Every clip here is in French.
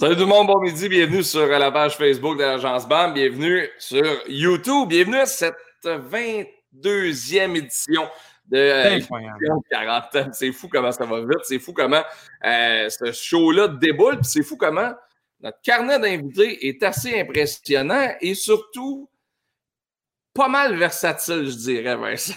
Salut tout le monde, bon midi, bienvenue sur la page Facebook de l'agence BAM, bienvenue sur YouTube, bienvenue à cette 22e édition de 40 ans. C'est fou comment ça va vite, c'est fou comment euh, ce show-là déboule, puis c'est fou comment notre carnet d'invités est assez impressionnant et surtout pas mal versatile, je dirais, Vincent.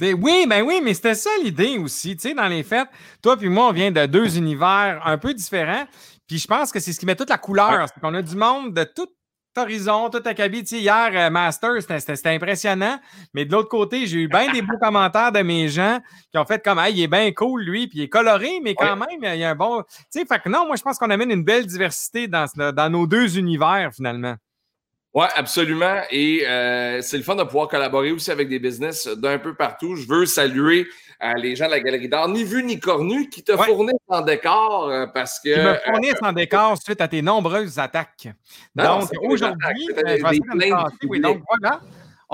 Oui, ben oui, mais c'était ça l'idée aussi. Tu sais, dans les fêtes, toi puis moi, on vient de deux univers un peu différents. Puis je pense que c'est ce qui met toute la couleur. C'est qu'on a du monde de tout horizon, tout acabit. Tu sais, hier, euh, Master, c'était impressionnant. Mais de l'autre côté, j'ai eu bien des beaux commentaires de mes gens qui ont fait comme, hey, il est bien cool, lui, puis il est coloré, mais quand même, il y a un bon. Tu sais, fait que non, moi, je pense qu'on amène une belle diversité dans, dans nos deux univers, finalement. Oui, absolument. Et euh, c'est le fun de pouvoir collaborer aussi avec des business d'un peu partout. Je veux saluer euh, les gens de la Galerie d'Art, ni vu ni cornu, qui te fournissent en décor euh, parce que. Qui me fournissent en décor suite à tes nombreuses attaques. donc, aujourd'hui, je vais oui, donc voilà.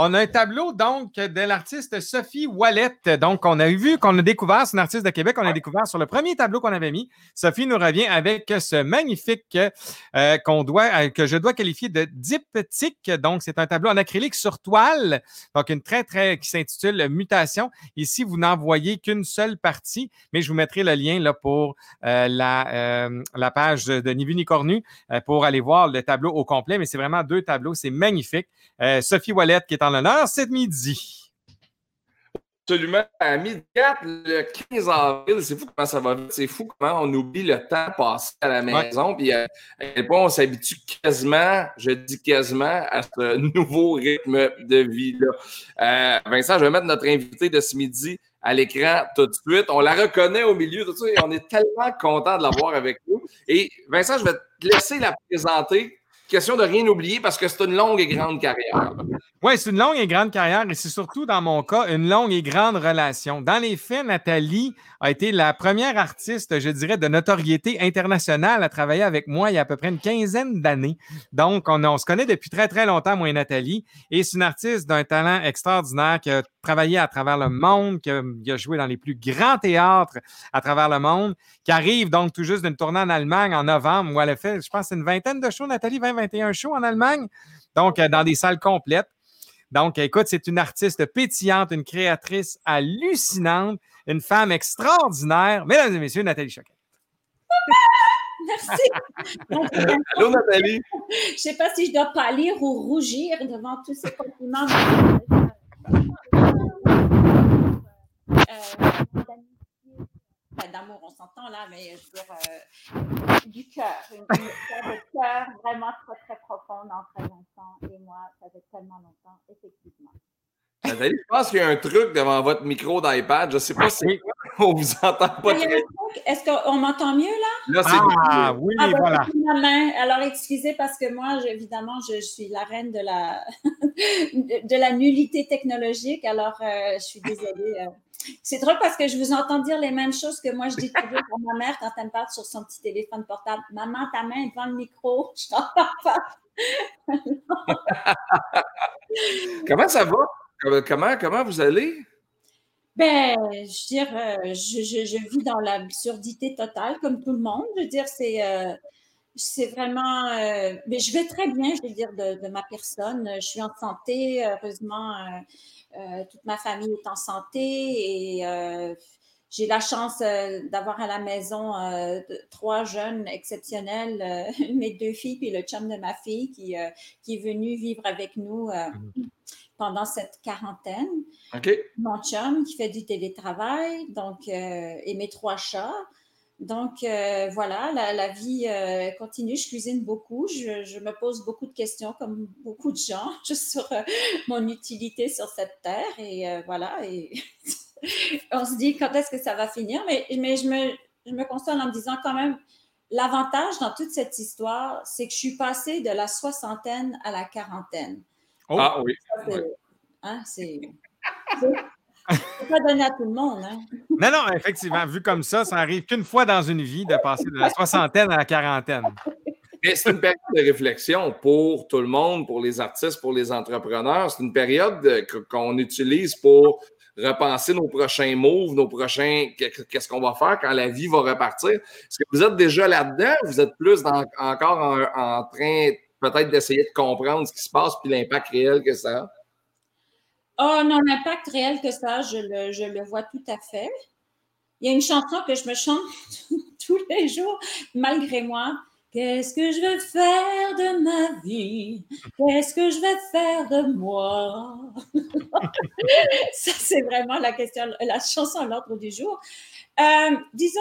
On a un tableau donc de l'artiste Sophie Wallet. Donc, on a vu qu'on a découvert, c'est une artiste de Québec, on a découvert sur le premier tableau qu'on avait mis. Sophie nous revient avec ce magnifique euh, qu'on doit, euh, que je dois qualifier de diptyque. Donc, c'est un tableau en acrylique sur toile. Donc, une très, très qui s'intitule Mutation. Ici, vous n'en voyez qu'une seule partie, mais je vous mettrai le lien là, pour euh, la, la page de Ni vu ni cornu pour aller voir le tableau au complet. Mais c'est vraiment deux tableaux. C'est magnifique. Sophie Wallet qui est en l'honneur cet midi. Absolument. À midi 4, le 15 avril, c'est fou comment ça va vite. C'est fou comment on oublie le temps passé à la maison. Puis euh, on s'habitue quasiment, je dis quasiment, à ce nouveau rythme de vie-là. Euh, Vincent, je vais mettre notre invité de ce midi à l'écran tout de suite. On la reconnaît au milieu de tout ça et on est tellement content de l'avoir avec nous. Et Vincent, je vais te laisser la présenter question de rien oublier parce que c'est une longue et grande carrière. Oui, c'est une longue et grande carrière et c'est surtout dans mon cas une longue et grande relation. Dans les faits, Nathalie a été la première artiste, je dirais, de notoriété internationale à travailler avec moi il y a à peu près une quinzaine d'années. Donc, on, se connaît depuis très, très longtemps, moi et Nathalie. Et c'est une artiste d'un talent extraordinaire qui a travaillé à travers le monde, qui a, joué dans les plus grands théâtres à travers le monde, qui arrive donc tout juste d'une tournée en Allemagne en novembre où elle a fait, je pense, une vingtaine de shows, Nathalie, 20-21 shows en Allemagne. Donc, euh, dans des salles complètes. Donc, écoute, c'est une artiste pétillante, une créatrice hallucinante, une femme extraordinaire. Mesdames et messieurs, Nathalie Choquet. Merci. Allô, Nathalie. Je ne sais pas si je dois pâlir ou rougir devant tous ces compliments. Euh, d'amour, on s'entend là, mais je veux dire, euh, du cœur, une, histoire de cœur vraiment très, très profonde en très longtemps. Et moi, ça fait tellement longtemps, effectivement. Nathalie, je pense qu'il y a un truc devant votre micro d'iPad. Je ne sais pas si on vous entend pas très Est-ce qu'on m'entend mieux là? Là, c'est ah, oui, ah, ben, voilà. Alors, excusez parce que moi, évidemment, je, suis la reine de la, de, la nullité technologique. Alors, euh, je suis désolée. Euh, c'est drôle parce que je vous entends dire les mêmes choses que moi je dis toujours à ma mère quand elle me parle sur son petit téléphone portable. Maman, ta main est devant le micro, je t'entends pas. comment ça va? Comment, comment vous allez? Ben, je veux dire, euh, je, vis dans l'absurdité totale, comme tout le monde. Je veux dire, c'est euh, c'est vraiment. Euh, mais je vais très bien, je veux dire, de, de, ma personne. Je suis en santé, heureusement. Euh, toute ma famille est en santé et euh, j'ai la chance euh, d'avoir à la maison trois jeunes exceptionnels, mes deux filles puis le chum de ma fille qui, qui est venu vivre avec nous pendant cette quarantaine. Mon chum qui fait du télétravail, donc et mes trois chats. Donc euh, voilà, la, vie euh, continue. Je cuisine beaucoup. Je, me pose beaucoup de questions, comme beaucoup de gens, juste sur euh, mon utilité sur cette terre. Et voilà. Et on se dit quand est-ce que ça va finir? Mais, mais je, me, je me console en me disant quand même, l'avantage dans toute cette histoire, c'est que je suis passée de la soixantaine à la quarantaine. Oh. Ah oui. c'est hein, pas donné à tout le monde. Hein? Non, non, effectivement, vu comme ça, ça arrive qu'une fois dans une vie de passer de la soixantaine à la quarantaine. c'est une période de réflexion pour tout le monde, pour les artistes, pour les entrepreneurs. C'est une période qu'on utilise pour repenser nos prochains moves, nos prochains. Qu'est-ce qu'on va faire quand la vie va repartir? Est-ce que vous êtes déjà là-dedans? Vous êtes plus encore en, train peut-être d'essayer de comprendre ce qui se passe puis l'impact réel que ça a? Oh non, l'impact réel que ça je le, vois tout à fait. Il y a une chanson que je me chante tous les jours, malgré moi. Qu'est-ce que je vais faire de ma vie? Qu'est-ce que je vais faire de moi? Ça, c'est vraiment la question, la chanson à l'ordre du jour. Euh, disons,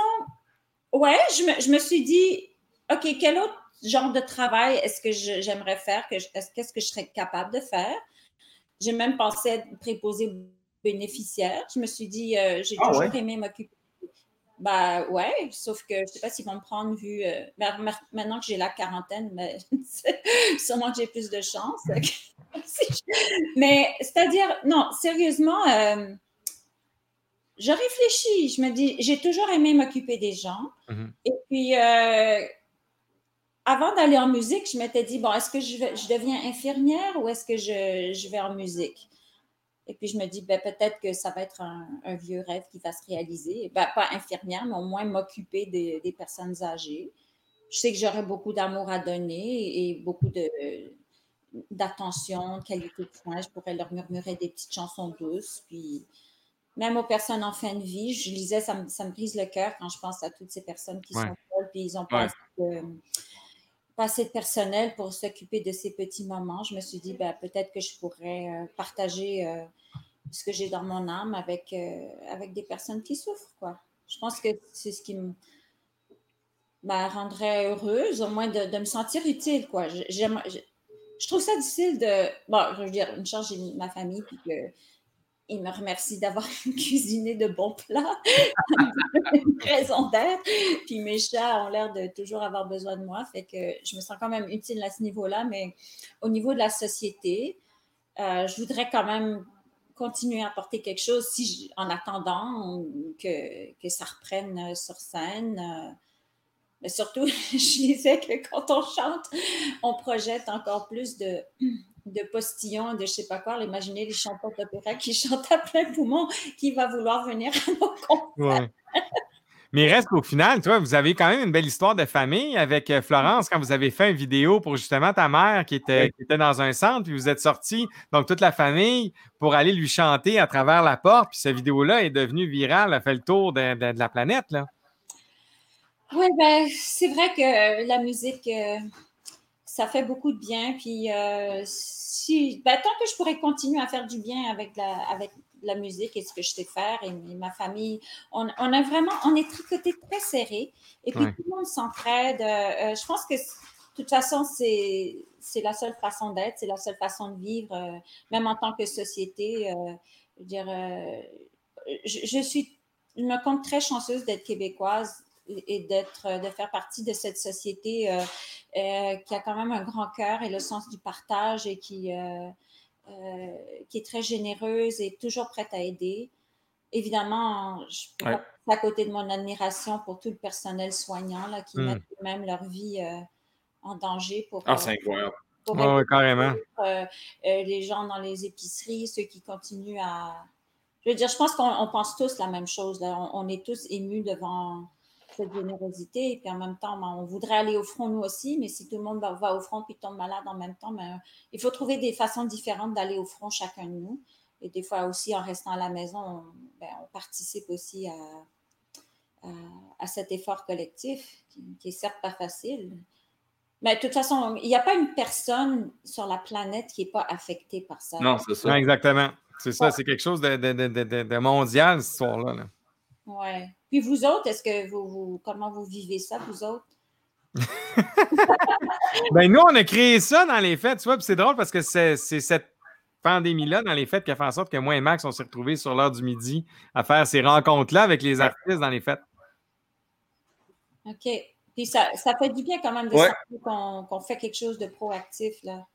ouais, je me, suis dit, OK, quel autre genre de travail est-ce que j'aimerais faire? Qu'est-ce que je serais capable de faire? J'ai même pensé être préposé bénéficiaire. Je me suis dit, euh, j'ai ah toujours aimé m'occuper bah ouais, sauf que je ne sais pas s'ils vont me prendre vu. Euh, maintenant que j'ai la quarantaine, mais sûrement que j'ai plus de chance. mais c'est-à-dire, non, sérieusement, euh, je réfléchis. Je me dis, j'ai toujours aimé m'occuper des gens. Mm-hmm. Et puis, avant d'aller en musique, je m'étais dit, bon, est-ce que je, je deviens infirmière ou est-ce que je, je vais en musique? Et puis, je me dis, ben, peut-être que ça va être un, vieux rêve qui va se réaliser. Ben, pas infirmière, mais au moins m'occuper des, des, personnes âgées. Je sais que j'aurai beaucoup d'amour à donner et beaucoup de, d'attention, de qualité de soins. Je pourrais leur murmurer des petites chansons douces. Puis, même aux personnes en fin de vie, je lisais, ça me, ça me brise le cœur quand je pense à toutes ces personnes qui sont folles, puis ils ont pas pas assez de personnel pour s'occuper de ces petits moments. Je me suis dit, ben, peut-être que je pourrais euh, partager euh, ce que j'ai dans mon âme avec, euh, avec des personnes qui souffrent. Quoi. Je pense que c'est ce qui me ben, rendrait heureuse, au moins de, me sentir utile. Quoi. Je, trouve ça difficile de. Bon, je veux dire, une chance, j'ai ma famille, puis que il me remercie d'avoir cuisiné de bons plats, raison d'être. Puis mes chats ont l'air de toujours avoir besoin de moi, fait que je me sens quand même utile à ce niveau-là. Mais au niveau de la société, euh, je voudrais quand même continuer à apporter quelque chose si en attendant que, que, ça reprenne sur scène. Euh, mais surtout, je disais que quand on chante, on projette encore plus de de postillons, de je sais pas quoi. Imaginez les chanteurs d'opéra qui chantent à plein poumon, qui va vouloir venir à nos concerts. Mais il reste qu'au final, toi, vous avez quand même une belle histoire de famille avec euh, Florence quand vous avez fait une vidéo pour justement ta mère qui était, était dans un centre, puis vous êtes sortis, donc toute la famille, pour aller lui chanter à travers la porte. Puis cette vidéo-là est devenue virale, a fait le tour de, la planète. Là. Oui, ben, c'est vrai que la musique, euh, ça fait beaucoup de bien. Puis euh, si, ben, tant que je pourrais continuer à faire du bien avec la, avec la musique et ce que je sais faire et, ma famille, on, on, a vraiment, on est tricoté très serré et puis tout le monde s'entraide. Euh, je pense que de toute façon, c'est, c'est la seule façon d'être, c'est la seule façon de vivre, euh, même en tant que société. je veux dire, je, je, suis, je me compte très chanceuse d'être québécoise et d'être, euh, de faire partie de cette société euh, euh, qui a quand même un grand cœur et le sens du partage et qui, qui est très généreuse et toujours prête à aider. Évidemment, je suis à côté de mon admiration pour tout le personnel soignant là, qui hmm. met même leur vie en danger pour. Ah, c'est incroyable. carrément. les gens dans les épiceries, ceux qui continuent à. Je veux dire, je pense qu'on pense tous la même chose. On, on, est tous émus devant cette générosité. Et puis en même temps, ben, on voudrait aller au front nous aussi, mais si tout le monde va, au front puis tombe malade en même temps, ben, il faut trouver des façons différentes d'aller au front chacun de nous. Et des fois aussi, en restant à la maison, on, ben, participe aussi à, à, cet effort collectif qui, qui, est certes pas facile. Mais de toute façon, il n'y a pas une personne sur la planète qui n'est pas affectée par ça. Non, c'est ça. exactement. C'est ça, c'est quelque chose de, de, de, de mondial, cette histoire-là. Là. Ouais. Puis vous autres, est-ce que vous, comment vous vivez ça, vous autres? ben nous, on a créé ça dans les fêtes, tu vois, puis c'est drôle parce que c'est cette pandémie-là dans les fêtes qui a fait en sorte que moi et Max, on s'est retrouvés sur l'heure du midi à faire ces rencontres-là avec les artistes dans les fêtes. OK. Puis ça, ça fait du bien quand même de savoir qu'on fait quelque chose de proactif, là.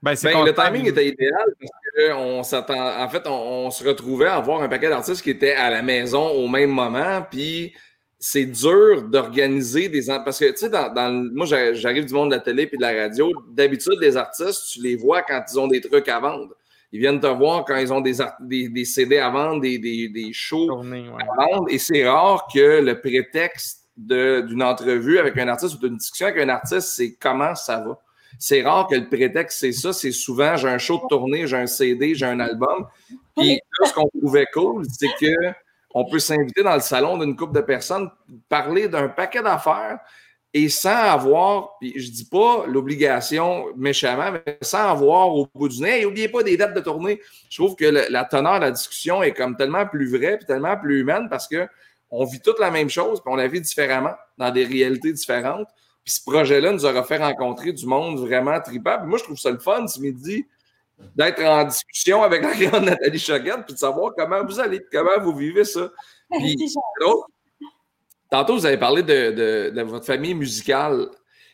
Ben, ben, le timing était idéal parce qu'on s'attend. En fait, on, se retrouvait à avoir un paquet d'artistes qui étaient à la maison au même moment. Puis c'est dur d'organiser des. Parce que, tu sais, dans, moi, j'arrive du monde de la télé et de la radio. D'habitude, les artistes, tu les vois quand ils ont des trucs à vendre. Ils viennent te voir quand ils ont des, des, CD à vendre, des, des, shows à vendre. Et c'est rare que le prétexte d'une entrevue avec un artiste ou d'une discussion avec un artiste, c'est comment ça va. C'est rare que le prétexte, c'est ça. C'est souvent, j'ai un show de tournée, j'ai un CD, j'ai un album. Puis ce qu'on trouvait cool, c'est que on peut s'inviter dans le salon d'une couple de personnes, parler d'un paquet d'affaires et sans avoir, puis je dis pas l'obligation méchamment, mais sans avoir au bout du nez, et n'oubliez pas des dates de tournée. Je trouve que la teneur de la discussion est comme tellement plus vraie, puis tellement plus humaine parce que on vit toute la même chose, puis on la vit différemment, dans des réalités différentes. Puis ce projet-là nous aura fait rencontrer du monde vraiment tripable. Moi, je trouve ça le fun ce midi d'être en discussion avec la grande Nathalie Choquette, puis de savoir comment vous allez, comment vous vivez ça. Puis, tantôt, vous avez parlé de, votre famille musicale.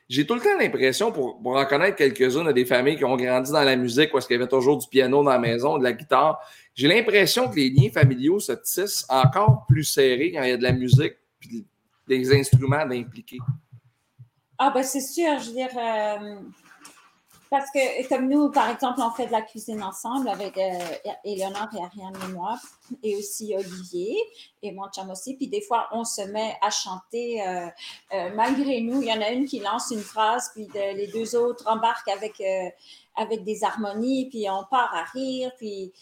J'ai tout le temps l'impression, pour, pour, en connaître quelques-unes, des familles qui ont grandi dans la musique, parce qu'il y avait toujours du piano dans la maison, de la guitare. J'ai l'impression que les liens familiaux se tissent encore plus serrés quand il y a de la musique et des instruments d'impliquer. Ah, ben c'est sûr, je veux dire, euh, parce que comme nous, par exemple, on fait de la cuisine ensemble avec euh, Éléonore et Ariane et moi, et aussi Olivier et mon chum aussi. Puis des fois, on se met à chanter euh, malgré nous. Il y en a une qui lance une phrase, puis les deux autres embarquent avec, avec des harmonies, puis on part à rire, puis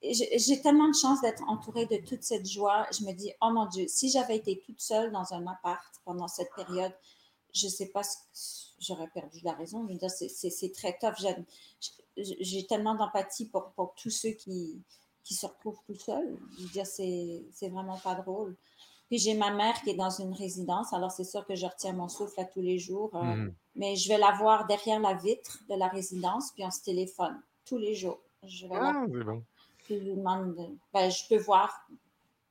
j'ai tellement de chance d'être entourée de toute cette joie. Je me dis, oh mon Dieu, si j'avais été toute seule dans un appart pendant cette période, je ne sais pas, j'aurais perdu la raison. Je veux dire, c'est très tough. J'ai tellement d'empathie pour, pour, tous ceux qui, qui se retrouvent tout seuls. Je veux dire, c'est vraiment pas drôle. Puis j'ai ma mère qui est dans une résidence, alors c'est sûr que je retiens mon souffle à tous les jours. Euh, mm-hmm. Mais je vais la voir derrière la vitre de la résidence, puis on se téléphone tous les jours. Je vais ah, bon je demande, ben, je peux voir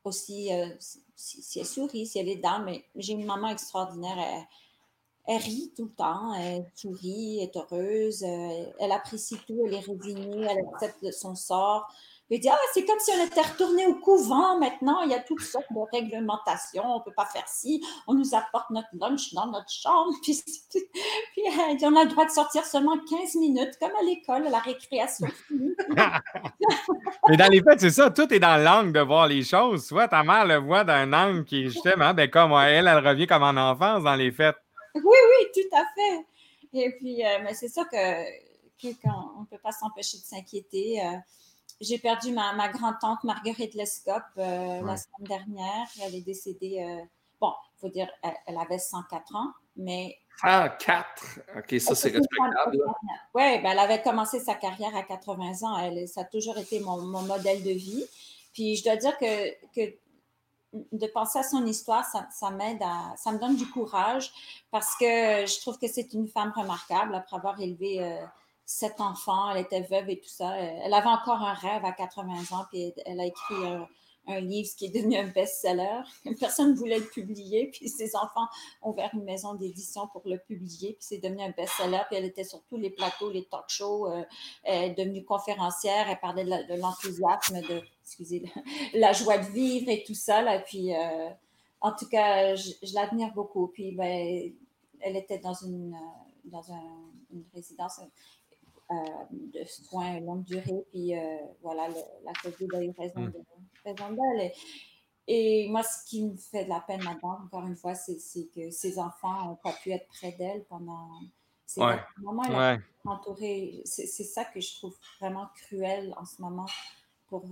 aussi euh, si, elle sourit, si elle est dedans, mais j'ai une maman extraordinaire. Elle, rit tout le temps, elle sourit, elle est heureuse, euh, elle apprécie tout, elle est résignée, elle accepte son sort. Il dit, ah, c'est comme si on était retourné au couvent maintenant. Il y a toutes sortes de réglementations. On ne peut pas faire ci. On nous apporte notre lunch dans notre chambre. Puis, puis euh, on a le droit de sortir seulement 15 minutes, comme à l'école, à la récréation. Mais dans les faits, c'est ça. Tout est dans l'angle de voir les choses. Soit ta mère le voit d'un angle qui est justement, ben, comme elle, elle revient comme en enfance dans les fêtes. Oui, oui, tout à fait. Et puis, euh, mais c'est ça que, on ne peut pas s'empêcher de s'inquiéter. Euh, j'ai perdu ma, ma grande-tante Marguerite Lescope euh, la semaine dernière. Elle est décédée, bon, il faut dire, elle, avait 104 ans, mais. 104? OK, ça, c'est respectable. Oui, ben, elle avait commencé sa carrière à 80 ans. Elle, ça a toujours été mon, mon modèle de vie. Puis je dois dire que, que de penser à son histoire, ça, m'aide à, ça me donne du courage parce que je trouve que c'est une femme remarquable après avoir élevé euh, sept enfants, elle était veuve et tout ça. Elle avait encore un rêve à 80 ans, puis elle a écrit un, livre qui est devenu un best-seller. Personne ne voulait le publier, puis ses enfants ont ouvert une maison d'édition pour le publier, puis c'est devenu un best-seller, puis elle était sur tous les plateaux, les talk shows, euh, elle est devenue conférencière, elle parlait de l'enthousiasme, de, excusez, la joie de vivre et tout ça, là, puis euh, en tout cas, je, l'admire beaucoup, puis ben, elle était dans une, dans une résidence euh, de soins longue durée. Puis euh, voilà, la COVID a eu raison mm. d'elle. Et, moi, ce qui me fait de la peine là-dedans, encore une fois, c'est que ses enfants n'ont pas pu être près d'elle pendant ces moments. Entourée. C'est ça que je trouve vraiment cruel en ce moment pour.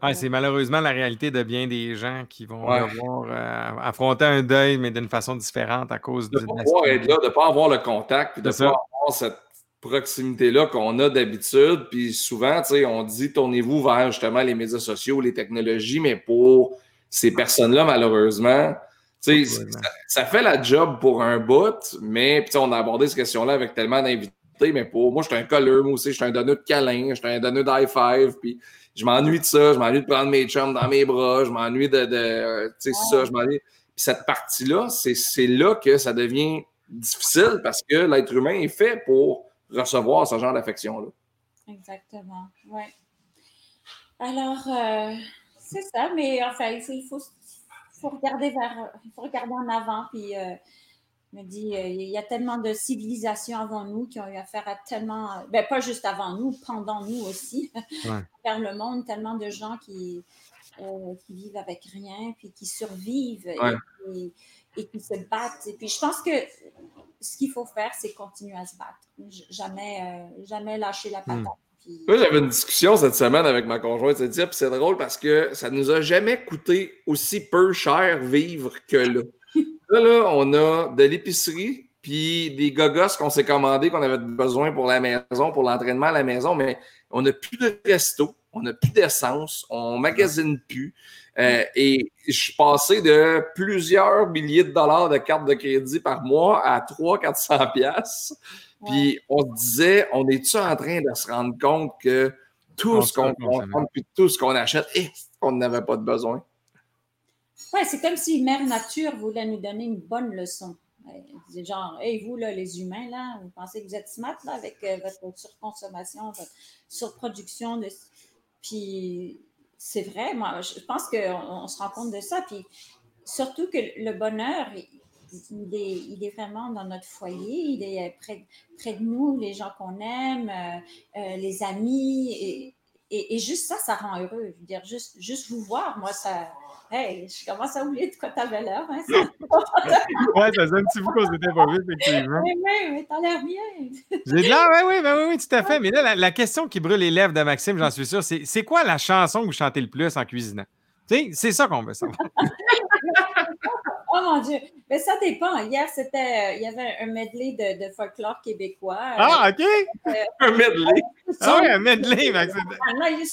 Euh, c'est malheureusement la réalité de bien des gens qui vont devoir affronter un deuil, mais d'une façon différente à cause de. De ne pas avoir le contact, de ne pas cette proximité-là qu'on a d'habitude. Puis souvent, on dit tournez-vous vers justement les médias sociaux, les technologies, mais pour ces personnes-là, malheureusement, ça, ça, fait la job pour un bout, mais on a abordé cette question-là avec tellement d'invités. Mais pour moi, je suis un colleur, moi aussi, je suis un donneur de câlin, je suis un donneur d'high five, puis je m'ennuie de ça, je m'ennuie de prendre mes chums dans mes bras, je m'ennuie de, de ça, je m'ennuie. Puis cette partie-là, c'est là que ça devient difficile parce que l'être humain est fait pour recevoir ce genre d'affection-là. Exactement, oui. Alors, euh, c'est ça, mais enfin, il faut, faut, regarder vers, il faut regarder en avant, puis euh, me dit, euh, il y a tellement de civilisations avant nous qui ont eu affaire à tellement, ben pas juste avant nous, pendant nous aussi, vers le monde, tellement de gens qui, euh, qui vivent avec rien, puis qui survivent et, qui se battent. Et puis je pense que ce qu'il faut faire, c'est continuer à se battre. Jamais, euh, jamais lâcher la patate. Hmm. Moi, j'avais une discussion cette semaine avec ma conjointe, puis c'est drôle parce que ça nous a jamais coûté aussi peu cher vivre que là. Là, là, on a de l'épicerie, puis des gogos qu'on s'est commandés, qu'on avait besoin pour la maison, pour l'entraînement à la maison, mais on n'a plus de resto, on n'a plus d'essence, on magasine plus. Euh, et je suis passé de plusieurs milliers de dollars de cartes de crédit par mois à 300-400 pièces. Puis on se disait, on est-tu en train de se rendre compte que tout ce qu'on puis tout ce qu'on achète, et on n'avait pas de besoin? Ouais, c'est comme si Mère Nature voulait nous donner une bonne leçon. C'est genre, hey, vous, là, les humains, là, vous pensez que vous êtes smart, là, avec euh, votre surconsommation, votre surproduction. De... Puis, c'est vrai, moi, je pense qu'on on se rend compte de ça. Puis, surtout que le bonheur, il est, vraiment dans notre foyer, il est près, près de nous, les gens qu'on aime, euh, euh, les amis. Et, et, et, juste ça, ça rend heureux. Je veux dire, juste, juste vous voir, moi, ça Hey, je commence à oublier de quoi t'avais l'air. Hein, ouais, ça fait un petit bout qu'on s'était pas vu, effectivement. Oui, oui, mais t'as l'air bien. J'ai de l'air, oui, oui, oui, oui, tout à fait. Mais là, la, question qui brûle les lèvres de Maxime, j'en suis sûr, c'est c'est quoi la chanson que vous chantez le plus en cuisinant? Tu sais, c'est ça qu'on veut savoir. Oh mon Dieu. Mais ça dépend. Hier, c'était, euh, il y avait un medley de, de folklore québécois. Ah, OK. Euh, un medley. Ah oui, un medley.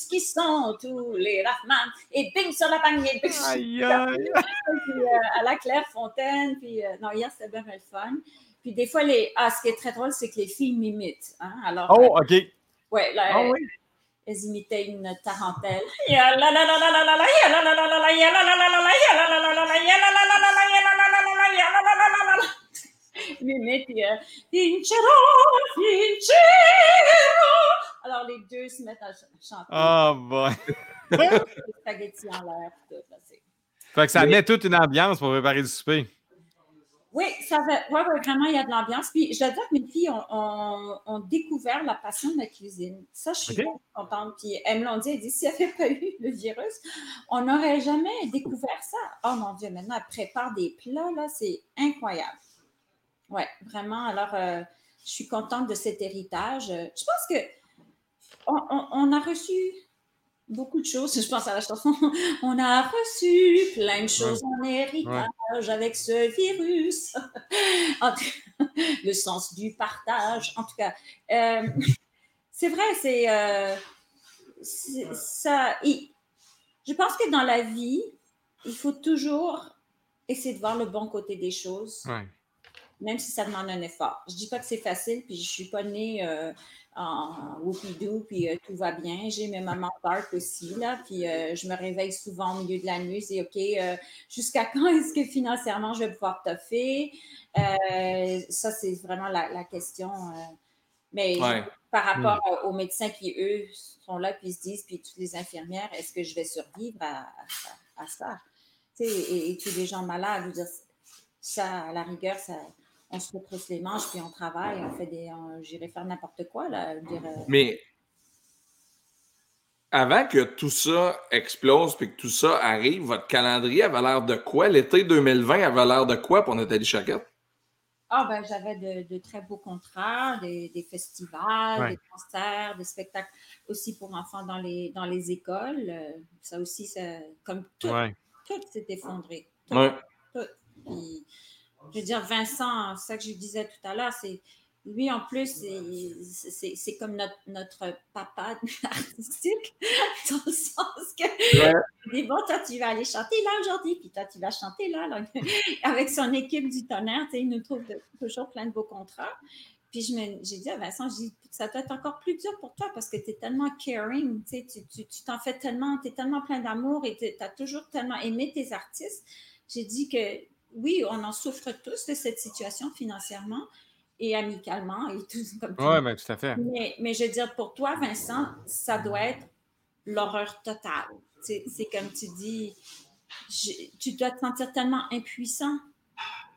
qui sont tous les Rahman. Et bing sur la panier. Aïe, aïe. Puis, euh, à la Clairefontaine. Puis, non, hier, c'était bien le fun. Puis des fois, les... ah, ce qui est très drôle, c'est que les filles m'imitent. Hein? Alors, oh, OK. Ouais, là, ah, oui elles imitaient une tarentelle. Alors les deux se mettent à chanter. Oh boy. spaghettis en l'air. Fait que ça met toute une ambiance pour préparer du souper. Oui, ça va, ouais, vraiment, il y a de l'ambiance. Puis je dois dire que mes filles ont, découvert la passion de la cuisine. Ça, je suis contente. Puis elles me l'ont dit, elles disent, s'il n'y avait pas eu le virus, on n'aurait jamais découvert ça. Oh mon Dieu, maintenant, elles préparent des plats, là, c'est incroyable. Oui, vraiment. Alors, euh, je suis contente de cet héritage. Je pense que on a reçu beaucoup de choses. Je pense à la chanson. On a reçu plein de choses en héritage avec ce virus. le sens du partage. En tout cas, euh, c'est vrai, c'est euh, ça. je pense que dans la vie, il faut toujours essayer de voir le bon côté des choses. Même si ça demande un effort. Je dis pas que c'est facile, puis je suis pas née euh, en whoopidou, puis euh, tout va bien. J'ai mes mamans dark aussi, là, puis euh, je me réveille souvent au milieu de la nuit, c'est OK, euh, jusqu'à quand est-ce que financièrement je vais pouvoir toffer? ça, c'est vraiment la, question. mais par rapport aux médecins qui, eux, sont là, puis se disent, puis toutes les infirmières, est-ce que je vais survivre à, ça? Et, et, tous les gens malades, je veux dire, ça, à la rigueur, ça on se retrousse les manches, puis on travaille, on fait des. J'irai faire n'importe quoi. Là. Mais avant que tout ça explose puis que tout ça arrive, votre calendrier avait l'air de quoi? L'été 2020 avait l'air de quoi pour Nathalie Chaquette? Ah, ben, j'avais de, très beaux contrats, des, festivals, des concerts, des spectacles aussi pour enfants dans les, dans les écoles. Ça aussi, ça, comme tout, tout s'est effondré. Tout, tout. Je veux dire, Vincent, ça que je disais tout à l'heure, c'est lui en plus, c'est comme notre, notre papa artistique, dans le sens que ouais. dit Bon, toi, tu vas aller chanter là aujourd'hui, puis toi, tu vas chanter là. Avec son équipe du tonnerre, il nous trouve toujours plein de beaux contrats. Puis j'ai dit à Vincent, je dis, ça doit être encore plus dur pour toi parce que tu es tellement caring, tu t'en fais tellement, tu es tellement plein d'amour et tu as toujours tellement aimé tes artistes. J'ai dit que oui, on en souffre tous de cette situation financièrement et amicalement et tout comme Oui, mais tout à fait. Mais, je veux dire, pour toi, Vincent, ça doit être l'horreur totale. C'est comme tu dis, tu dois te sentir tellement impuissant.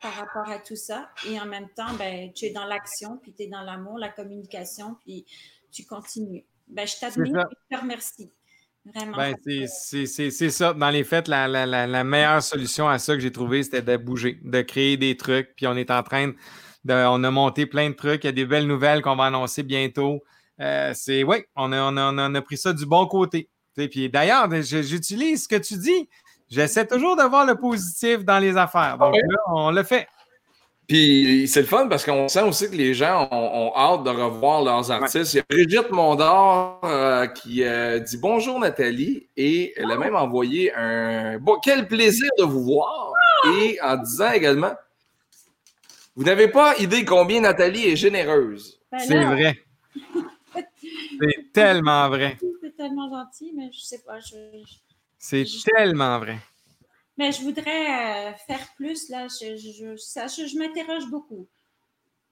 par rapport à tout ça. Et en même temps, ben, tu es dans l'action, puis tu es dans l'amour, la communication, puis tu continues. Ben, je t'admire et je te remercie. Vraiment. Ben, c'est ça. Dans les faits, la, la, la, meilleure solution à ça que j'ai trouvé, c'était de bouger, de créer des trucs. Puis on est en train de. On a monté plein de trucs. Il y a des belles nouvelles qu'on va annoncer bientôt. Euh, c'est oui, on a, on, a, on a, pris ça du bon côté. Puis d'ailleurs, j'utilise ce que tu dis. J'essaie toujours de voir le positif dans les affaires. Donc là, on le fait. Puis c'est le fun parce qu'on sent aussi que les gens ont, hâte de revoir leurs artistes. Il y a Brigitte Mondor euh, qui euh, dit bonjour Nathalie et elle a même envoyé un bon quel plaisir de vous voir et en disant également vous n'avez pas idée combien Nathalie est généreuse. Ben c'est vrai. c'est tellement vrai. C'est tellement gentil, mais je sais pas. C'est tellement vrai. Mais je voudrais euh, faire plus, là. Je, je, m'interroge beaucoup.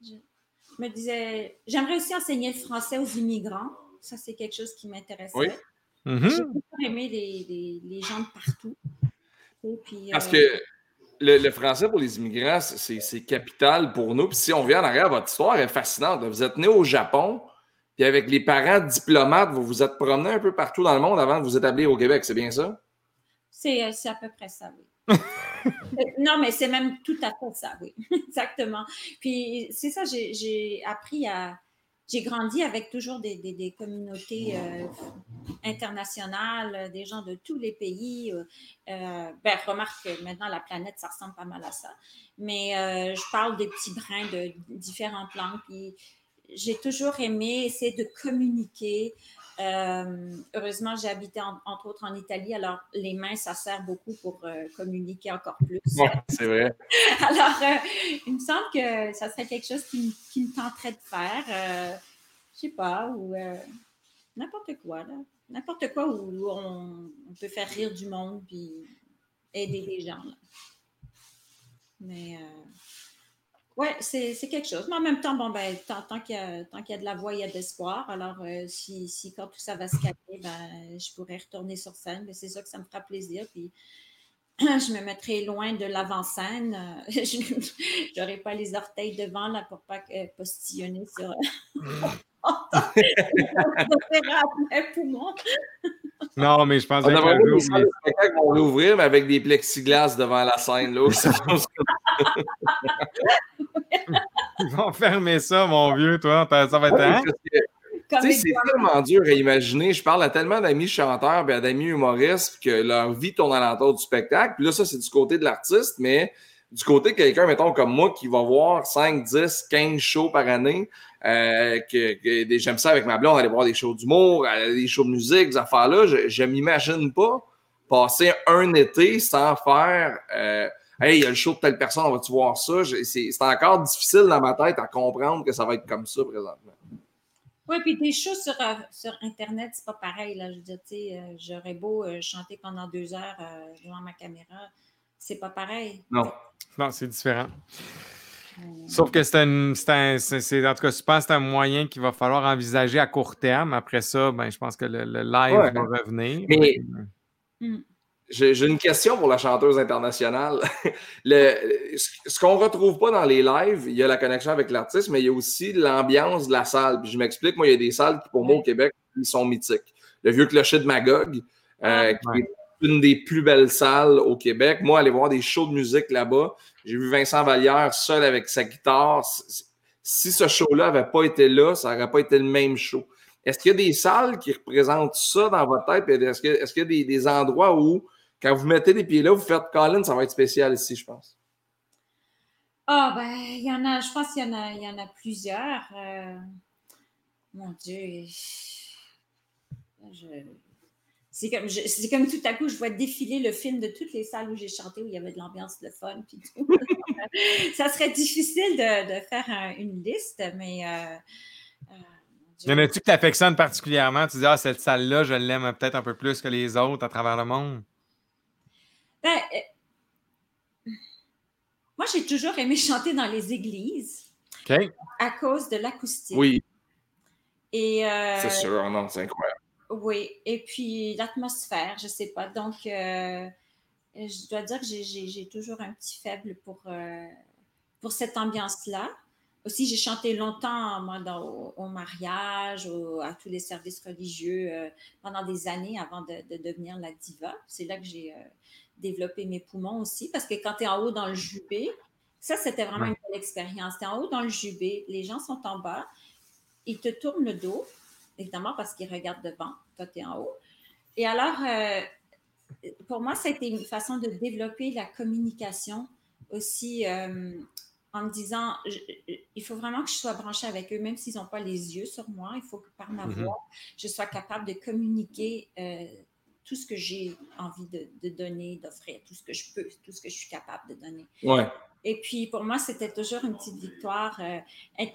Je me disais, j'aimerais aussi enseigner le français aux immigrants. Ça, c'est quelque chose qui m'intéressait. Oui. Mm-hmm. J'ai beaucoup aimé les, les, gens de partout. Parce euh, que le, français pour les immigrants, c'est capital pour nous. Puis si on vient en arrière, votre histoire est fascinante. Vous êtes né au Japon, puis avec les parents diplomates, vous vous êtes promené un peu partout dans le monde avant de vous établir au Québec, c'est bien ça? C'est à peu près ça, oui. non, mais c'est même tout à fait ça, oui. Exactement. Puis c'est ça, j'ai appris à. J'ai grandi avec toujours des, des, communautés euh, internationales, des gens de tous les pays. Euh, euh, ben, remarque que maintenant, la planète, ça ressemble pas mal à ça. Mais je parle des petits brins de différentes langues. Puis j'ai toujours aimé essayer de communiquer. Euh, heureusement, j'ai habité entre autres en Italie, alors les mains, ça sert beaucoup pour euh, communiquer encore plus. c'est vrai. alors, euh, il me semble que ça serait quelque chose qui, me tenterait de faire. je sais pas, ou n'importe quoi, là. N'importe quoi où on, on, peut faire rire du monde puis aider les gens. Là. Mais oui, c'est quelque chose. Mais en même temps, bon, ben, tant, qu'il y, y, a de la voix, il y a de l'espoir. Alors, euh, si, si, quand tout ça va se calmer, ben, je pourrais retourner sur scène. Mais c'est ça que ça me fera plaisir. Puis, je me mettrai loin de l'avant-scène. je n'aurai pas les orteils devant là, pour pas postillonner sur. non, mais je pense que. On va l'ouvrir, mais avec des plexiglas devant la scène. Là, Ils vont fermer ça, mon vieux, toi. Ça va être. Hein? c'est tellement dur à imaginer. Je parle à tellement d'amis chanteurs et d'amis humoristes que leur vie tourne à l'entour du spectacle. Puis là, ça, c'est du côté de l'artiste, mais du côté de quelqu'un, mettons, comme moi, qui va voir 5, 10, 15 shows par année, euh, que, j'aime ça avec ma blonde, aller voir des shows d'humour, des shows de musique, ces affaires-là, je ne m'imagine pas passer un été sans faire euh, Hey, il y a le show de telle personne, on va-tu voir ça? C'est encore difficile dans ma tête à comprendre que ça va être comme ça présentement. Oui, puis des shows sur, euh, sur Internet, c'est pas pareil. Là. Je veux dire, tu sais, euh, j'aurais beau euh, chanter pendant deux heures devant ma caméra. C'est pas pareil. Non. Non, c'est différent. Sauf que c'est un, en tout cas, je pense que c'est un moyen qu'il va falloir envisager à court terme. Après ça, ben, je pense que le, live va revenir. Mais. J'ai une question pour la chanteuse internationale. ce qu'on ne retrouve pas dans les lives, il y a la connexion avec l'artiste, mais il y a aussi l'ambiance de la salle. je m'explique, moi, il y a des salles qui, pour moi, au Québec, ils sont mythiques. Le vieux clocher de Magog, euh, qui est une des plus belles salles au Québec. Moi, aller voir des shows de musique là-bas, j'ai vu Vincent Vallière seul avec sa guitare. Si ce show-là n'avait pas été là, ça n'aurait pas été le même show. Est-ce qu'il y a des salles qui représentent ça dans votre tête? Est-ce qu'il y a, des endroits où quand vous mettez les pieds là, vous faites Colin, ça va être spécial ici, je pense. Ah, ben, il y en a, je pense qu'il y en a, il y en a plusieurs. Euh, mon Dieu. C'est comme, comme tout à coup, je vois défiler le film de toutes les salles où j'ai chanté, où il y avait de l'ambiance, de fun, puis tout. ça serait difficile de, faire une liste, mais. Euh, euh, y en a-tu que tu affectionnes particulièrement? Tu dis, ah, cette salle-là, je l'aime peut-être un peu plus que les autres à travers le monde? Ben, euh, moi, j'ai toujours aimé chanter dans les églises à cause de l'acoustique. Oui. Et, euh, c'est sûr, non, c'est incroyable. Oui, et puis l'atmosphère, je ne sais pas. Donc, euh, je dois dire que j'ai toujours un petit faible pour pour cette ambiance-là. Aussi, j'ai chanté longtemps, moi, au, mariage, à tous les services religieux euh, pendant des années avant de, devenir la diva. C'est là que j'ai euh, développé mes poumons aussi, parce que quand tu es en haut dans le jubé, ça, c'était vraiment une belle expérience. Tu es en haut dans le jubé, les gens sont en bas, ils te tournent le dos, évidemment parce qu'ils regardent devant, toi, tu es en haut. Et alors, euh, pour moi, c'était une façon de développer la communication aussi en me disant, il faut vraiment que je sois branchée avec eux, même s'ils n'ont pas les yeux sur moi. Il faut que par ma mm-hmm. voix, je sois capable de communiquer euh, tout ce que j'ai envie de, donner, d'offrir, tout ce que je peux, tout ce que je suis capable de donner. Ouais. Et puis, pour moi, c'était toujours une petite victoire, euh,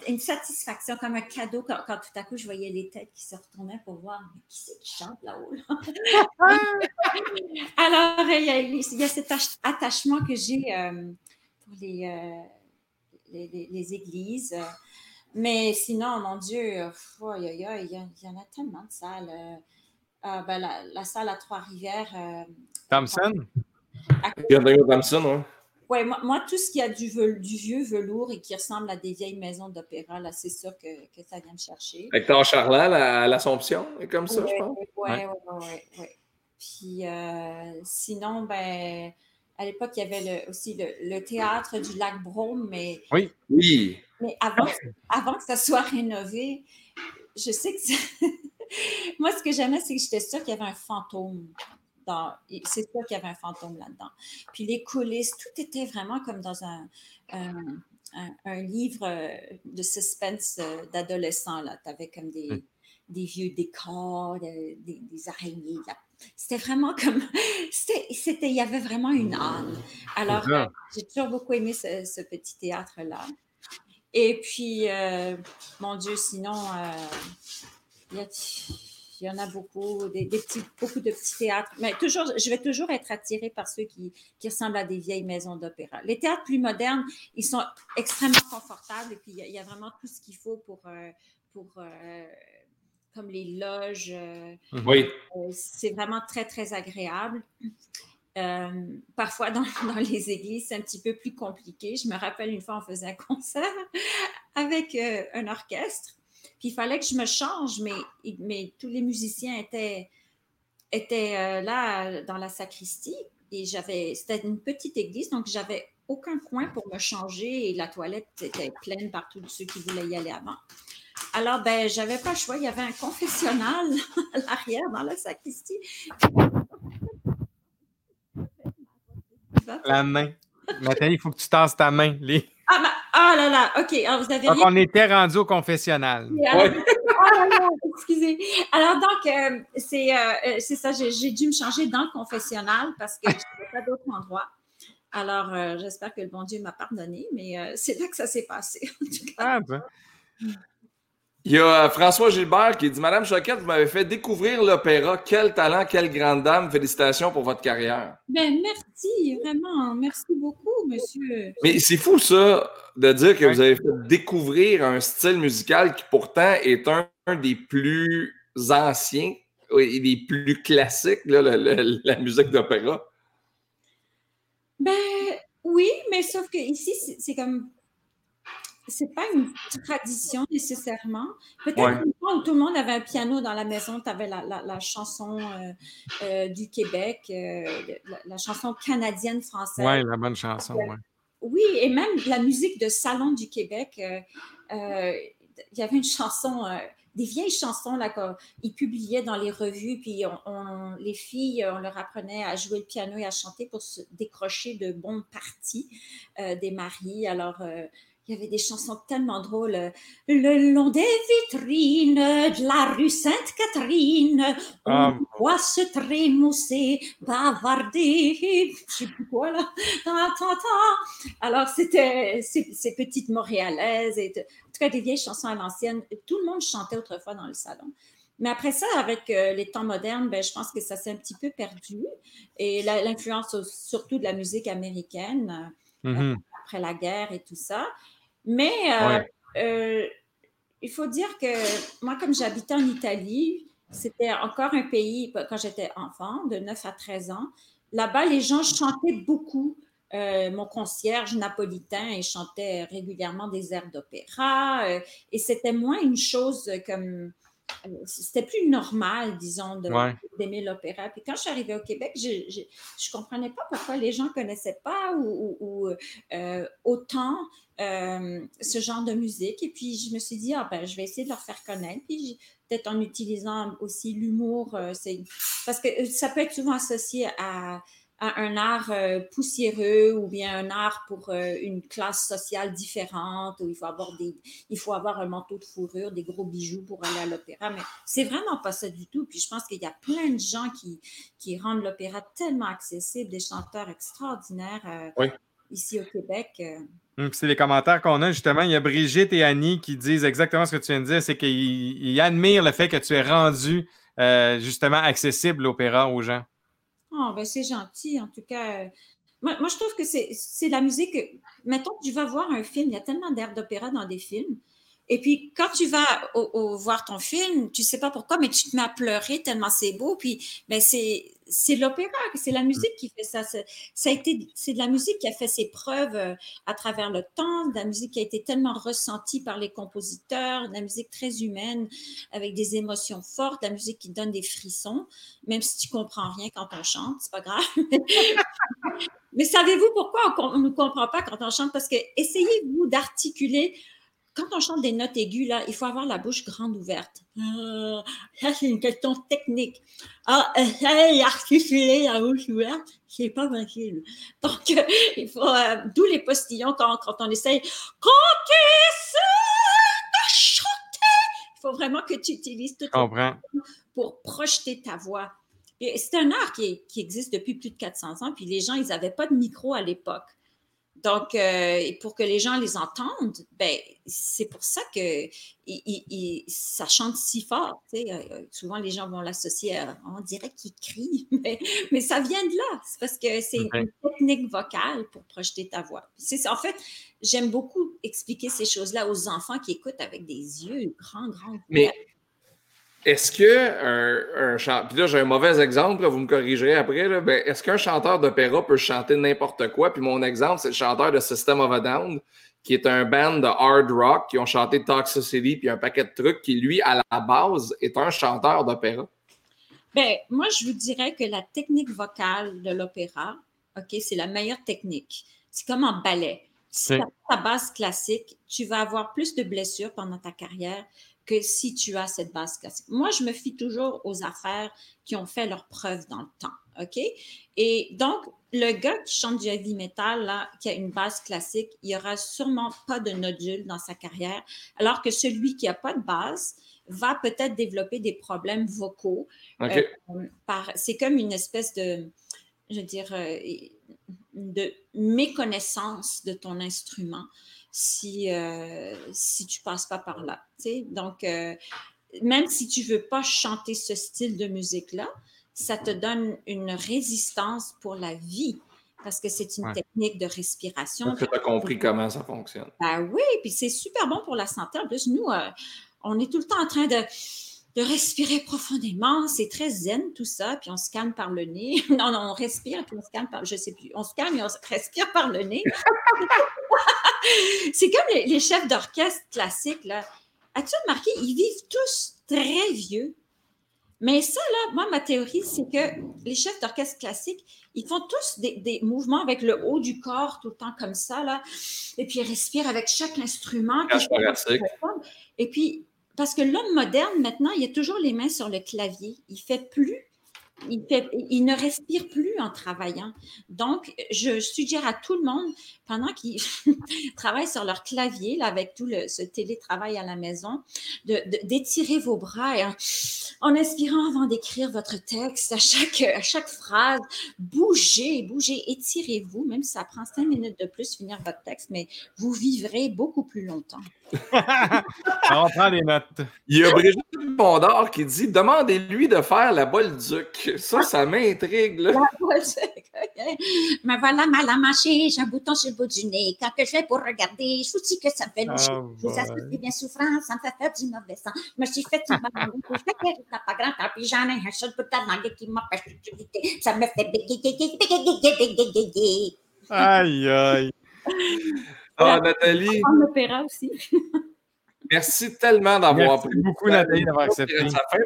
une satisfaction, comme un cadeau quand, tout à coup, je voyais les têtes qui se retournaient pour voir mais qui c'est qui chante là-haut. Alors, il y, a, cet attachement que j'ai euh, pour les les, églises. Mais sinon, mon Dieu, il y, en a tellement de salles. Euh, ah, ben, la, salle à Trois-Rivières. Euh, Thompson? Thompson, oui. Oui, moi, tout ce qui a du, du, vieux velours et qui ressemble à des vieilles maisons d'opéra, là, c'est sûr que, que, ça vient me chercher. Avec ton Charlal à l'Assomption, comme ça, je pense. Oui, oui, oui. Puis euh, sinon, ben, à l'époque, il y avait aussi le, théâtre du lac Brome, mais, oui. Oui. mais avant, avant que ça soit rénové, je sais que moi, ce que j'aimais, c'est que j'étais sûre qu'il y avait un fantôme. C'est sûr qu'il y avait un fantôme là-dedans. Puis les coulisses, tout était vraiment comme dans un, un, livre de suspense d'adolescent. Tu avais comme des, des vieux décors, des, des araignées, c'était vraiment comme. C'était, il y avait vraiment une âme. Alors, euh, j'ai toujours beaucoup aimé ce, petit théâtre-là. Et puis, euh, mon Dieu, sinon, euh, il y, en a beaucoup, des, petits, beaucoup de petits théâtres. Mais toujours, je vais toujours être attirée par ceux qui, qui ressemblent à des vieilles maisons d'opéra. Les théâtres plus modernes, ils sont extrêmement confortables et puis il y, a vraiment tout ce qu'il faut pour. pour comme les loges. Euh, mhm. oui. Euh, c'est vraiment très, très agréable. Euh, parfois, dans, dans, les églises, c'est un petit peu plus compliqué. Je me rappelle une fois, on faisait un concert avec un orchestre. Puis il fallait que je me change, mais, mais tous les musiciens étaient, étaient là dans la sacristie. Et j'avais, c'était une petite église, donc j'avais aucun coin pour me changer et la toilette était pleine par tous ceux qui voulaient y aller avant. Alors, ben, j'avais pas le choix. Il y avait un confessionnal à l'arrière dans la sacristie. La main. Nathalie, il faut que tu tasses ta main. Ah, ah, là là, OK. Alors, vous avez donc, on était rendu au confessionnal. Ah excusez. Alors, donc, euh, euh, euh, c'est ça, j'ai dû me changer dans le confessionnal parce que je n'avais pas d'autre endroit. Alors, j'espère que le bon Dieu m'a pardonné, mais c'est là que ça s'est passé. En tout cas. Ah, ben. Il y a François Gilbert qui dit Madame Choquette, vous m'avez fait découvrir l'opéra. Quel talent, quelle grande dame. Félicitations pour votre carrière. Ben, merci, vraiment. Merci beaucoup, monsieur. Mais c'est fou, ça, de dire que vous avez fait découvrir un style musical qui pourtant est un, des plus anciens et des plus classiques, là, la, musique d'opéra. Ben, oui, mais sauf que ici, c'est comme c'est pas une tradition nécessairement. Peut-être où tout le monde avait un piano dans la maison, tu avais la, chanson euh, euh, du Québec, euh, la, chanson canadienne-française. Oui, la bonne chanson, oui. Oui, et même la musique de salon du Québec. il y avait une chanson, des vieilles chansons là, qu'ils publiaient dans les revues, puis les filles, on leur apprenait à jouer le piano et à chanter pour se décrocher de bons parties des maris. Alors, il y avait des chansons tellement drôles. Le long des vitrines de la rue Sainte-Catherine, on ah. voit se trémousser, bavarder, je sais plus quoi là. Alors, c'était ces, petites montréalaises, et en tout cas des vieilles chansons à l'ancienne. Tout le monde chantait autrefois dans le salon. Mais après ça, avec euh, les temps modernes, ben, je pense que ça s'est un petit peu perdu. Et l'influence surtout de la musique américaine. Mm-hmm. Après la guerre et tout ça. Mais euh, euh, il faut dire que moi, comme j'habitais en Italie, c'était encore un pays, quand j'étais enfant, de 9 à 13 ans, là-bas, les gens chantaient beaucoup mon concierge napolitain et chantait régulièrement des airs d'opéra. et c'était moins une chose comme c'était plus normal, disons, d'aimer l'opéra. Puis quand je suis arrivée au Québec, je ne comprenais pas pourquoi les gens ne connaissaient pas ou, euh, autant euh, ce genre de musique. Et puis je me suis dit, ah ben, je vais essayer de leur faire connaître. Puis peut-être en utilisant aussi l'humour, euh, parce que ça peut être souvent associé à un art euh, poussiéreux ou bien un art pour euh, une classe sociale différente où il faut avoir des il faut avoir un manteau de fourrure, des gros bijoux pour aller à l'opéra mais c'est vraiment pas ça du tout puis je pense qu'il y a plein de gens qui qui rendent l'opéra tellement accessible, des chanteurs extraordinaires euh, ici au Québec. Hum, c'est les commentaires qu'on a justement. Il y a Brigitte et Annie qui disent exactement ce que tu viens de dire, c'est qu'ils admirent le fait que tu es rendu justement accessible l'opéra aux gens. Oh, ben c'est gentil, en tout cas. Moi, moi je trouve que c'est la musique. Mettons que tu vas voir un film, il y a tellement d'air d'opéra dans des films. Et puis, quand tu vas voir ton film, tu sais pas pourquoi, mais tu te mets à pleurer tellement c'est beau. Puis, ben, c'est, c'est l'opéra, c'est la musique qui fait ça. ça c'est de la musique qui a fait ses preuves euh, à travers le temps, de la musique qui a été tellement ressentie par les compositeurs, de la musique très humaine, avec des émotions fortes, de la musique qui donne des frissons, même si tu comprends rien quand on chante, c'est pas grave. Mais savez-vous pourquoi on ne comprend pas quand on chante? Parce que essayez-vous d'articuler quand on chante des notes aiguës, là, il faut avoir la bouche grande ouverte. Euh, ça, c'est une question technique. Ah, euh, articuler la bouche ouverte, c'est pas facile. Donc, euh, il faut, euh, d'où les postillons quand, quand on essaye, quand tu chanter, il faut vraiment que tu utilises tout ton pour projeter ta voix. C'est un art qui, qui, existe depuis plus de 400 ans, puis les gens, ils n'avaient pas de micro à l'époque. Donc, euh, pour que les gens les entendent, ben, c'est pour ça que ça chante si fort. Euh, euh, souvent, les gens vont l'associer à, on dirait qu'il crie, mais, ça vient de là. C'est parce que c'est une technique vocale pour projeter ta voix. En fait, j'aime beaucoup expliquer ces choses-là aux enfants qui écoutent avec des yeux grands, grands. Mais est-ce que un, chanteur, puis là j'ai un mauvais exemple, vous me corrigerez après, ben, est-ce qu'un chanteur d'opéra peut chanter n'importe quoi? Puis mon exemple, c'est le chanteur de System of a Down, qui est un band de hard rock qui ont chanté Toxicity puis un paquet de trucs, qui lui, à la base, est un chanteur d'opéra. Ben, moi, je vous dirais que la technique vocale de l'opéra, OK, c'est la meilleure technique. C'est comme en ballet. Si tu as ta base classique, tu vas avoir plus de blessures pendant ta carrière que si tu as cette base classique. Moi, je me fie toujours aux affaires qui ont fait leur preuve dans le temps. OK? Et donc, le gars qui chante du heavy metal, là, qui a une base classique, il n'y aura sûrement pas de nodule dans sa carrière, alors que celui qui n'a pas de base va peut-être développer des problèmes vocaux. Euh, c'est comme une espèce de, je veux dire, euh, de méconnaissance de ton instrument si, euh, si tu passes pas par là. Donc, euh, même si tu veux pas chanter ce style de musique-là, ça te donne une résistance pour la vie parce que c'est une technique de respiration. tu as compris comment ça fonctionne. Ben oui, puis c'est super bon pour la santé. En plus, nous, euh, on est tout le temps en train de de respirer profondément. C'est très zen tout ça, puis on se calme par le nez. Non, non, on respire, puis on se calme par, je sais plus, on se calme et on respire par le nez. c'est comme les, chefs d'orchestre classiques, là. As-tu remarqué, ils vivent tous très vieux? Mais ça, là, moi, ma théorie, c'est que les chefs d'orchestre classiques, ils font tous des, des, mouvements avec le haut du corps tout le temps comme ça, là. Et puis, ils respirent avec chaque instrument. Et puis, parce que l'homme moderne, maintenant, il a toujours les mains sur le clavier. Il fait plus il, ne respire plus en travaillant. Donc, je suggère à tout le monde, pendant qu'ils travaillent sur leur clavier, là, avec tout le, ce télétravail à la maison, d'étirer vos bras et en, inspirant avant d'écrire votre texte, à chaque, à chaque phrase, bougez, bougez, étirez-vous, même si ça prend cinq minutes de plus finir votre texte, mais vous vivrez beaucoup plus longtemps. On prend des notes. Il y a Brigitte Pondard qui dit Demandez-lui de faire la Bolduc. Ça, ça m'intrigue. Bolduc, Mais voilà, ma la mâchée, j'ai un bouton sur le bout du nez. Quand que je vais pour regarder, je vous dis que ça fait oh, Ça se fait bien souffrance, ça me fait faire du mauvais sang. Je me suis fait une bonne je fais que pas grand temps, puis j'en ai un seul peu de qui m'empêche Ça me fait aïe, aïe. Ah, Nathalie. En opéra aussi. Merci tellement d'avoir pris beaucoup, Nathalie, d'avoir accepté.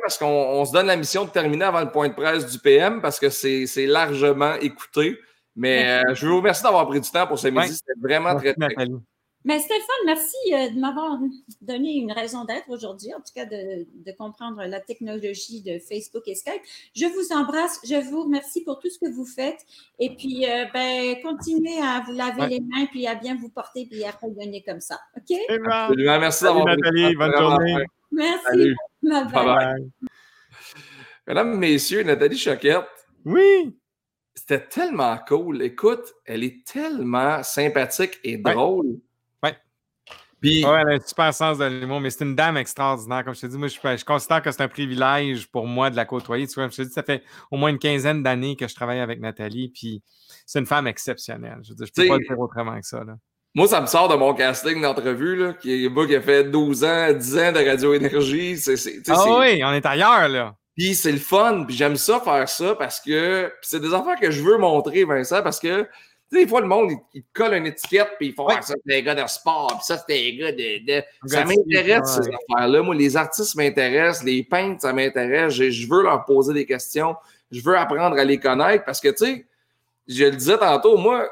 parce qu'on se donne la mission de terminer avant le point de presse du PM parce que c'est largement écouté. Mais euh, je vous remercie d'avoir pris du temps pour ce midi. C'était vraiment très, très cool. Mais Stéphane, merci euh, de m'avoir donné une raison d'être aujourd'hui, en tout cas de, comprendre la technologie de Facebook et Skype. Je vous embrasse, je vous remercie pour tout ce que vous faites. Et puis, euh, ben, continuez à vous laver les mains, puis à bien vous porter, puis à rayonner comme ça. OK? Absolument. Merci d'avoir Nathalie. Bonne journée. Merci. Bye bye. Mesdames, Messieurs, Nathalie Choquette. Oui. C'était tellement cool. Écoute, elle est tellement sympathique et drôle. Puis, ouais, elle a un super sens de l'humour, mais c'est une dame extraordinaire. Comme je te dis, moi, je, considère que c'est un privilège pour moi de la côtoyer. Tu vois, je te dis, ça fait au moins une quinzaine d'années que je travaille avec Nathalie, puis c'est une femme exceptionnelle. Je ne peux pas le faire autrement que ça. Là. Moi, ça me sort de mon casting d'entrevue, qui est qui a fait 12 ans, 10 ans de radio-énergie. Ah oui, on est ailleurs, là. Puis c'est le fun, puis j'aime ça faire ça parce que c'est des affaires que je veux montrer, Vincent, parce que tu sais, des fois, le monde, il, te colle une étiquette, puis ils font Ah, ça, c'est des gars de sport, puis ça, c'est des gars de. Ça m'intéresse, ces affaires-là. Moi, les artistes m'intéressent, les peintres, ça m'intéresse. Je, veux leur poser des questions. Je veux apprendre à les connaître parce que, tu sais, je le disais tantôt, moi,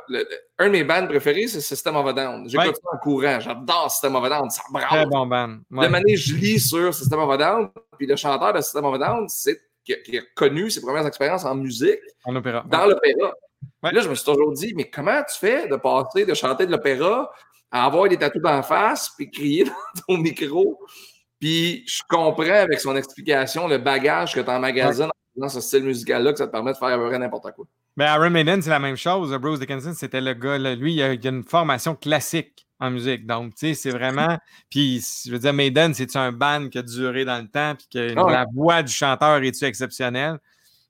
un de mes bands préférés, c'est System of a Down. J'écoute ça en courant. J'adore System of a Down. Ça brasse. Très bon band. De manière, je lis sur System of a Down, puis le chanteur de System of a Down, c'est qui a connu ses premières expériences en musique. En opéra. Dans l'opéra. Là, je me suis toujours dit, mais comment tu fais de passer de chanter de l'opéra à avoir des tatous d'en face puis crier dans ton micro? Puis je comprends avec son explication le bagage que tu emmagasines dans ce style musical-là que ça te permet de faire à peu près n'importe quoi. Ben, Aaron Maiden, c'est la même chose. Bruce Dickinson, c'était le gars, lui, il a, a, une formation classique en musique. Donc, tu sais, c'est vraiment. Puis, je veux dire, Maiden, c'est un band qui a duré dans le temps, puis que ah la voix du chanteur est-tu exceptionnelle,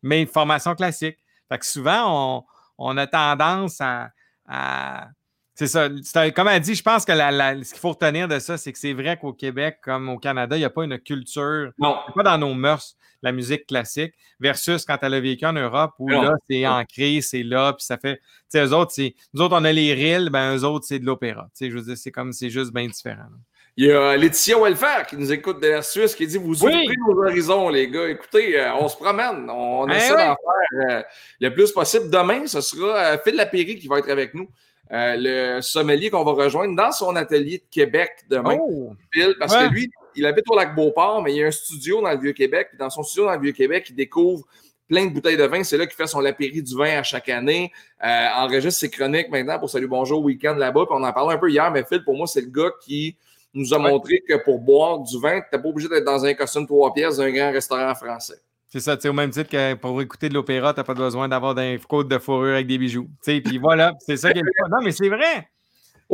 mais formation classique. Fait que souvent, on, on a tendance à. c'est ça. Comme elle dit, je pense que ce qu'il faut retenir de ça, c'est que c'est vrai qu'au Québec, comme au Canada, il n'y a pas une culture, non. pas dans nos mœurs, la musique classique, versus quand elle a vécu en Europe, où là, c'est ancré, c'est là, puis ça fait. Tu sais, eux autres, nous autres, on a les rilles, ben eux autres, c'est de l'opéra. Tu sais, je veux dire, c'est comme, c'est juste bien différent. Il y a Laetitia Welfare qui nous écoute de la Suisse qui dit Vous ouvrez nos horizons, les gars. Écoutez, euh, on se promène. On ben essaie d'en faire euh, le plus possible. Demain, ce sera euh, Phil Lapéry qui va être avec nous. le sommelier qu'on va rejoindre dans son atelier de Québec demain. Oh. Phil, parce que lui, il habite au lac Beauport, mais il y a un studio dans le Vieux-Québec. Dans son studio dans le Vieux-Québec, il découvre plein de bouteilles de vin. C'est là qu'il fait son lapéry du vin à chaque année. enregistre ses chroniques maintenant pour Salut Bonjour Week-end là-bas. on en parlait un peu hier, mais Phil, pour moi, c'est le gars qui nous a montré que pour boire du vin, tu n'es pas obligé d'être dans un costume trois pièces d'un grand restaurant français. C'est ça, tu sais, au même titre que pour écouter de l'opéra, tu n'as pas besoin d'avoir des côtes de fourrure avec des bijoux. Tu sais, puis voilà, c'est ça qui est Non, mais c'est vrai.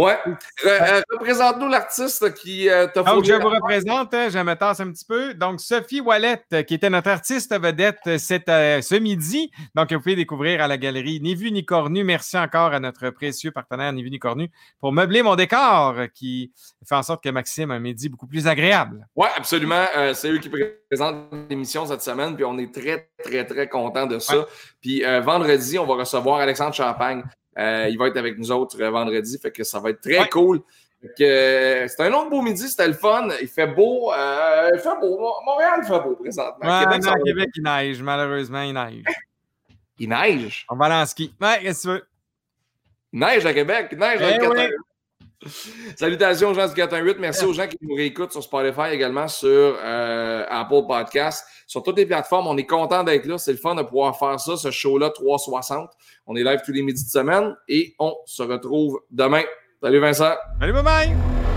Ouais. Euh, représente-nous l'artiste qui euh, t'a Donc, je vous représente, hein, je me tasse un petit peu. Donc, Sophie Wallet, qui était notre artiste vedette euh, ce midi. Donc, vous pouvez découvrir à la galerie Ni vu ni cornu. Merci encore à notre précieux partenaire Ni vu ni cornu pour meubler mon décor qui fait en sorte que Maxime a un midi beaucoup plus agréable. Oui, absolument. c'est eux qui présentent l'émission cette semaine. Puis, on est très, très, très content de ça. Puis, vendredi, on va recevoir Alexandre Champagne euh, il va être avec nous autres euh, vendredi, fait que ça va être très cool. Euh, c'est un autre beau midi, c'était le fun. Il fait beau. il fait beau. Montréal fait beau présentement. Ouais, Québec, à Québec, il neige. Malheureusement, il neige. Il neige? On va en ski. Ouais, qu'est-ce que tu veux? Il neige à Québec. Il neige à Québec. Salutations gens du 418. Merci aux gens qui nous réécoutent sur Spotify également sur euh, Apple Podcast. Sur toutes les plateformes, on est content d'être là. C'est le fun de pouvoir faire ça, ce show-là 360. On est live tous les midis de semaine et on se retrouve demain. Salut Vincent. Salut, bye bye.